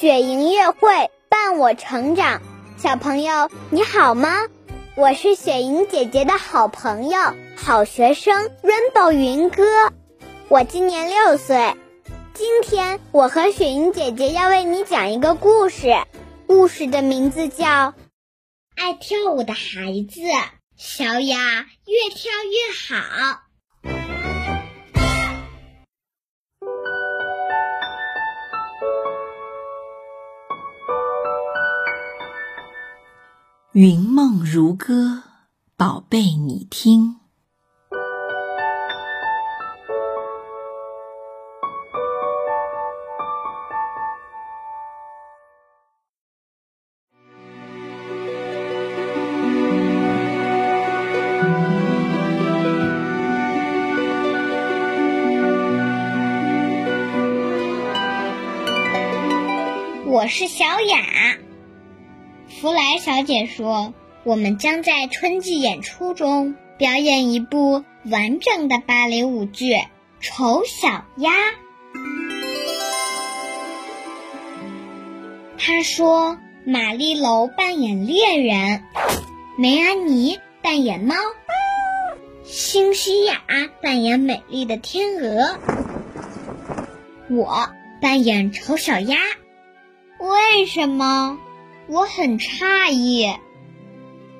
雪莹乐会伴我成长。小朋友你好吗？我是雪莹姐姐的好朋友、好学生 Rainbow 云哥。我今年六岁。今天我和雪莹姐姐要为你讲一个故事，故事的名字叫《爱跳舞的孩子》。小雅越跳越好。云梦如歌，宝贝，你听。我是小雅。弗莱小姐说：“我们将在春季演出中表演一部完整的芭蕾舞剧《丑小鸭》。”她说：“玛丽楼扮演猎人，梅安妮扮演猫，辛西雅扮演美丽的天鹅，我扮演丑小鸭。为什么？”我很诧异，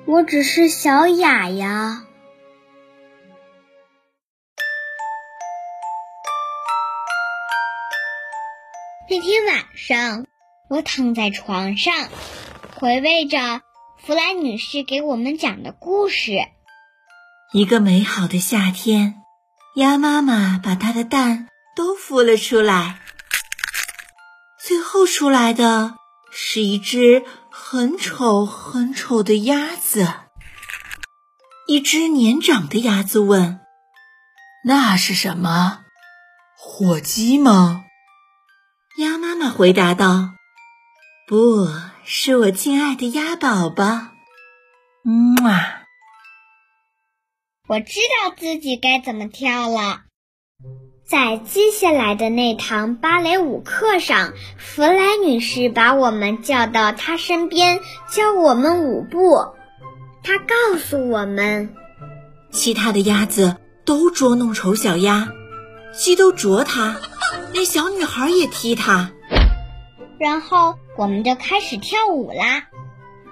我只是小雅呀。那天晚上，我躺在床上，回味着弗莱女士给我们讲的故事。一个美好的夏天，鸭妈妈把它的蛋都孵了出来，最后出来的是一只。很丑很丑的鸭子。一只年长的鸭子问：“那是什么？火鸡吗？”鸭妈妈回答道：“不是我亲爱的鸭宝宝。”嗯啊，我知道自己该怎么跳了。在接下来的那堂芭蕾舞课上，弗莱女士把我们叫到她身边，教我们舞步。她告诉我们，其他的鸭子都捉弄丑小鸭，鸡都啄它，连小女孩也踢它。然后我们就开始跳舞啦。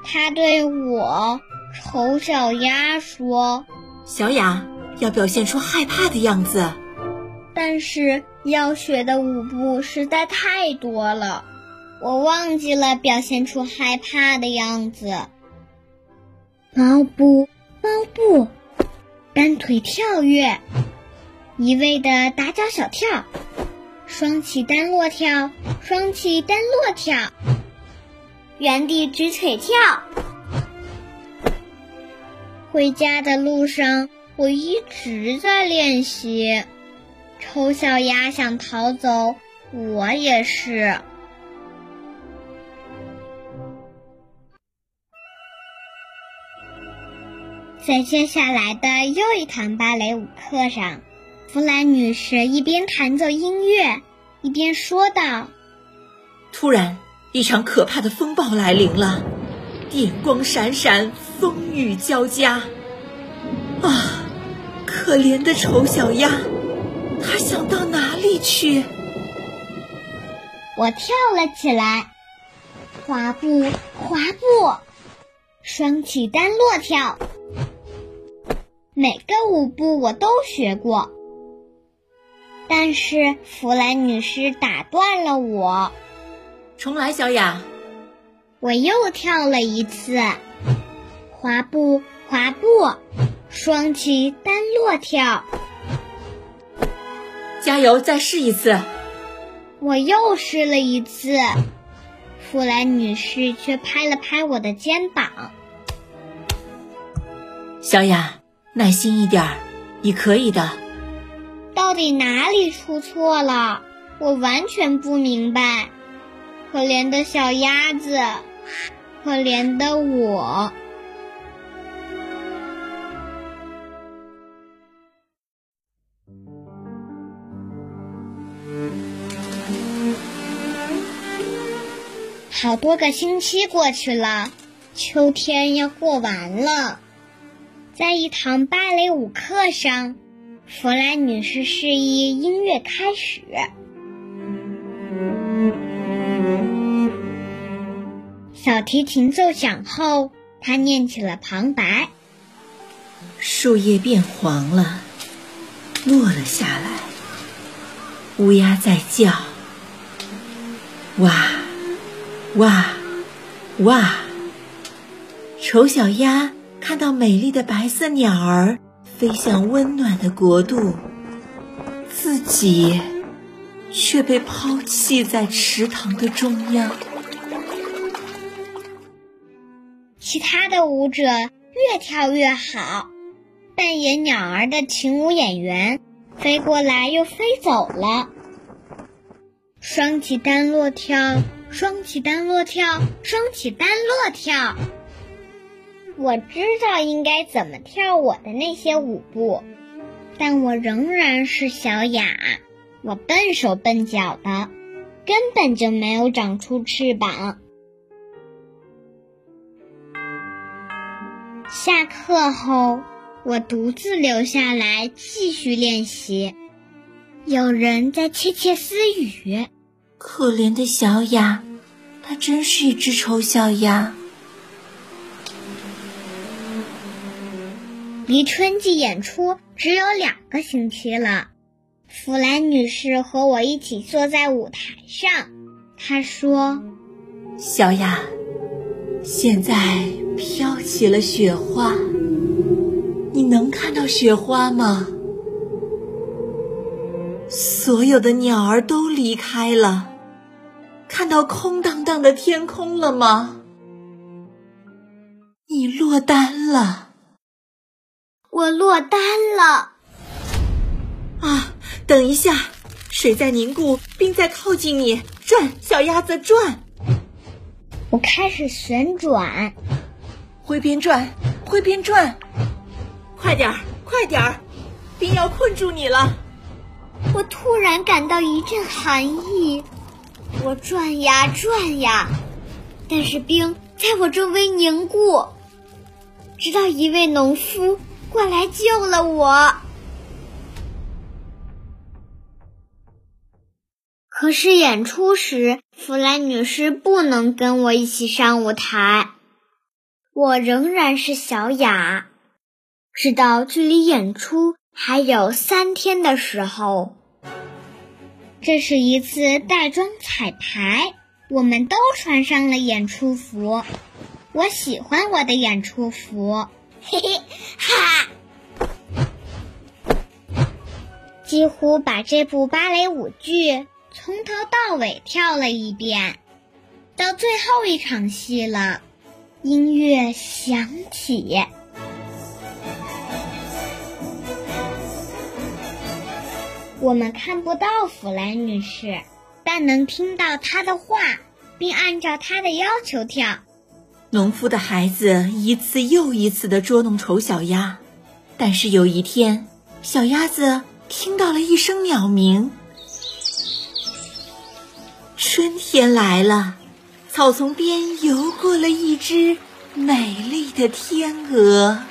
她对我丑小鸭说：“小雅要表现出害怕的样子。”但是要学的舞步实在太多了，我忘记了表现出害怕的样子。猫步，猫步，单腿跳跃，一味的打脚小跳，双起单落跳，双起单落跳，原地直腿跳。回家的路上，我一直在练习。丑小鸭想逃走，我也是。在接下来的又一堂芭蕾舞课上，弗兰女士一边弹奏音乐，一边说道：“突然，一场可怕的风暴来临了，电光闪闪，风雨交加。啊，可怜的丑小鸭！”他想到哪里去？我跳了起来，滑步，滑步，双起单落跳，每个舞步我都学过。但是弗兰女士打断了我。重来，小雅。我又跳了一次，滑步，滑步，双起单落跳。加油，再试一次。我又试了一次，弗兰女士却拍了拍我的肩膀。小雅，耐心一点儿，你可以的。到底哪里出错了？我完全不明白。可怜的小鸭子，可怜的我。好多个星期过去了，秋天要过完了。在一堂芭蕾舞课上，弗兰女士示意音乐开始。小提琴奏响后，她念起了旁白：“树叶变黄了，落了下来。乌鸦在叫，哇，哇，哇。丑小鸭看到美丽的白色鸟儿飞向温暖的国度，自己却被抛弃在池塘的中央。”其他的舞者越跳越好，扮演鸟儿的群舞演员飞过来又飞走了。双起单落跳，双起单落跳，双起单落跳。我知道应该怎么跳我的那些舞步，但我仍然是小雅。我笨手笨脚的，根本就没有长出翅膀。下课后，我独自留下来继续练习。有人在窃窃私语：“可怜的小雅，她真是一只丑小鸭。”离春季演出只有两个星期了。弗兰女士和我一起坐在舞台上，她说：“小雅。”现在飘起了雪花，你能看到雪花吗？所有的鸟儿都离开了，看到空荡荡的天空了吗？你落单了，我落单了。啊，等一下，水在凝固，冰在靠近你，转，小鸭子转。我开始旋转，挥边转，挥边转，快点儿，快点儿，冰要困住你了。我突然感到一阵寒意，我转呀转呀，但是冰在我周围凝固，直到一位农夫过来救了我。可是演出时，弗兰女士不能跟我一起上舞台。我仍然是小雅，直到距离演出还有三天的时候。这是一次带妆彩排，我们都穿上了演出服。我喜欢我的演出服，嘿嘿哈！几乎把这部芭蕾舞剧。从头到尾跳了一遍，到最后一场戏了，音乐响起。我们看不到弗兰女士，但能听到她的话，并按照她的要求跳。农夫的孩子一次又一次的捉弄丑小鸭，但是有一天，小鸭子听到了一声鸟鸣。春天来了，草丛边游过了一只美丽的天鹅。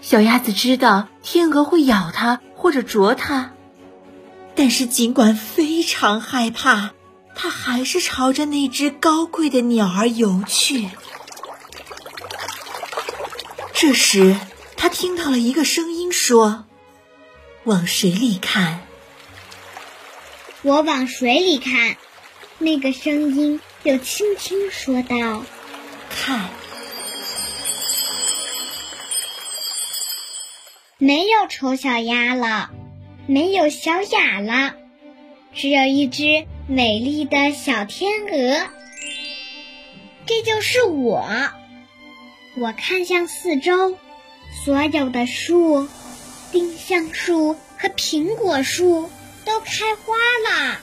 小鸭子知道天鹅会咬它或者啄它，但是尽管非常害怕，它还是朝着那只高贵的鸟儿游去。这时，它听到了一个声音说：“往水里看。”我往水里看，那个声音又轻轻说道：“看，没有丑小鸭了，没有小雅了，只有一只美丽的小天鹅。这就是我。”我看向四周，所有的树，丁香树和苹果树。都开花了，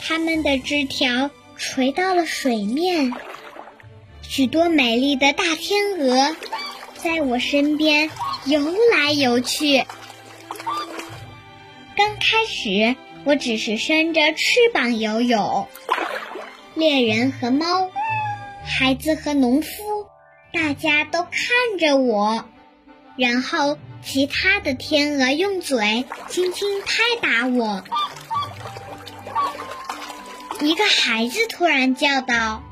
它们的枝条垂到了水面。许多美丽的大天鹅在我身边游来游去。刚开始，我只是伸着翅膀游泳，猎人和猫，孩子和农夫，大家都看着我。然后，其他的天鹅用嘴轻轻拍打我。一个孩子突然叫道：“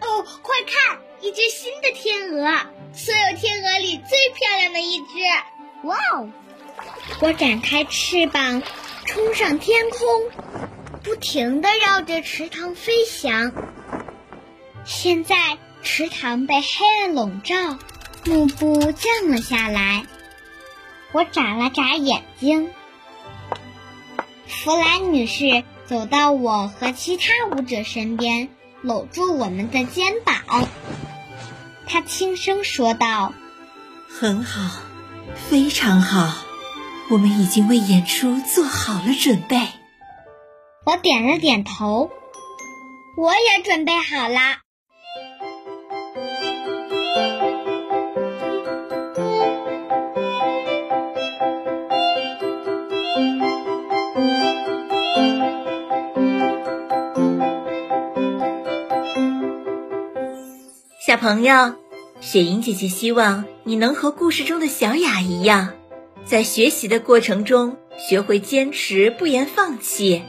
哦，快看，一只新的天鹅，所有天鹅里最漂亮的一只！哇哦！”我展开翅膀，冲上天空，不停地绕着池塘飞翔。现在，池塘被黑暗笼罩。幕布降了下来，我眨了眨眼睛。弗兰女士走到我和其他舞者身边，搂住我们的肩膀。她轻声说道：“很好，非常好，我们已经为演出做好了准备。”我点了点头，我也准备好了。小朋友，雪莹姐姐希望你能和故事中的小雅一样，在学习的过程中学会坚持，不言放弃。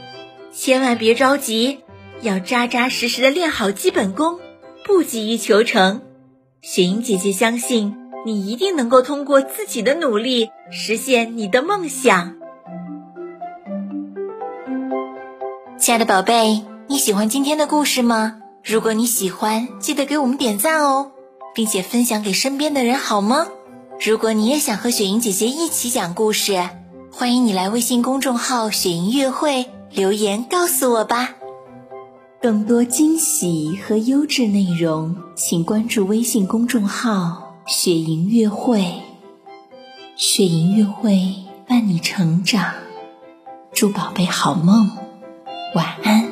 千万别着急，要扎扎实实的练好基本功，不急于求成。雪莹姐姐相信你一定能够通过自己的努力实现你的梦想。亲爱的宝贝，你喜欢今天的故事吗？如果你喜欢，记得给我们点赞哦，并且分享给身边的人，好吗？如果你也想和雪莹姐姐一起讲故事，欢迎你来微信公众号“雪莹乐会”留言告诉我吧。更多惊喜和优质内容，请关注微信公众号“雪莹乐会”。雪莹乐会伴你成长，祝宝贝好梦，晚安。